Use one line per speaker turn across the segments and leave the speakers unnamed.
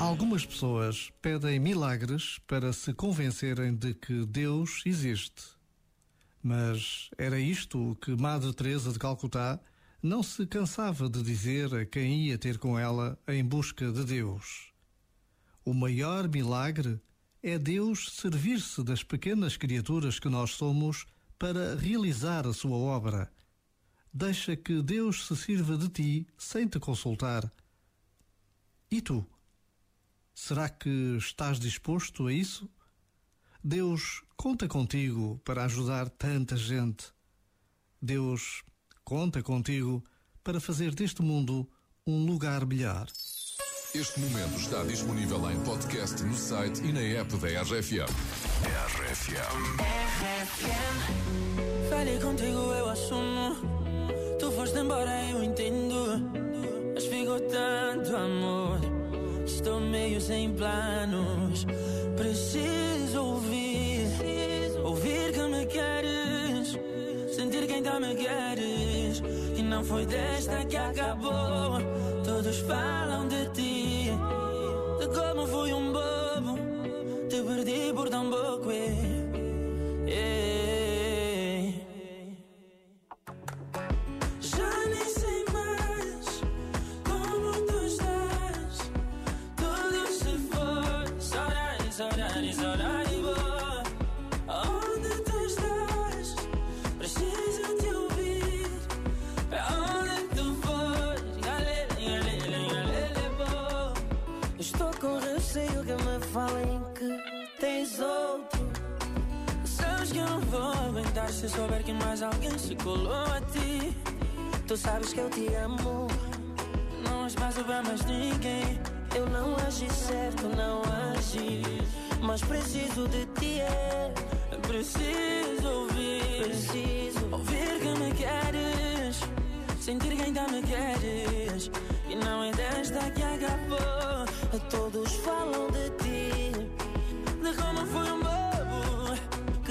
Algumas pessoas pedem milagres para se convencerem de que Deus existe. Mas era isto que Madre Teresa de Calcutá não se cansava de dizer a quem ia ter com ela em busca de Deus. O maior milagre é Deus servir-se das pequenas criaturas que nós somos para realizar a sua obra. Deixa que Deus se sirva de ti sem te consultar. E tu? Será que estás disposto a isso? Deus conta contigo para ajudar tanta gente. Deus conta contigo para fazer deste mundo um lugar melhor.
Este momento está disponível em podcast no site e na app da RFM. RFM.
Falei contigo, eu assumo. Tu foste embora, eu entendo. Mas ficou tanto amor Estou meio sem planos. Preciso ouvir, ouvir que me queres, sentir quem tá me queres. E não foi desta que acabou. Todos falam de ti, de como fui um bobo. Te perdi por tão pouco. Que tens outro. Sabes que eu não vou aguentar se souber que mais alguém se colou a ti. Tu sabes que eu te amo. Não espaço para mais ninguém. Eu não agi certo, não agi. Mas preciso de ti, é. Preciso ouvir. Preciso ouvir que me queres. Sentir que ainda me queres. E não é desta que acabou. Todos falam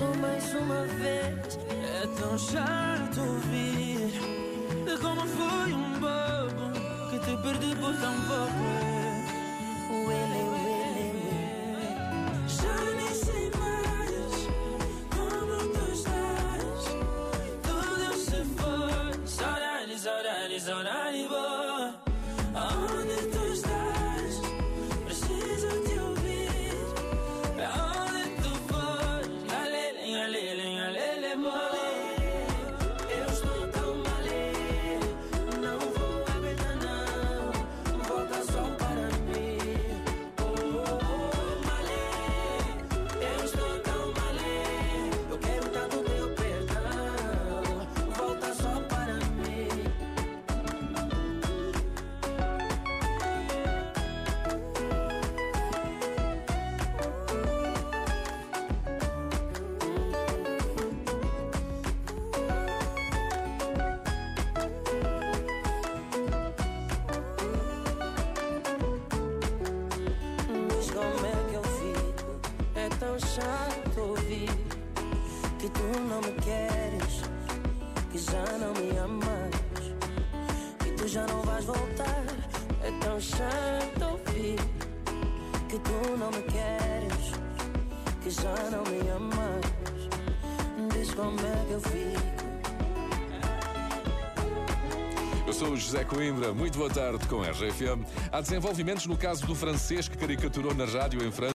Mais uma vez, é tão chato ouvir como fui um bobo que te perdi por tão pouco. Chato ouvir que tu não me queres, que já não me amas. Diz como é que eu fico.
Eu sou o José Coimbra, muito boa tarde com a RFM. Há desenvolvimentos no caso do francês que caricaturou na rádio em França.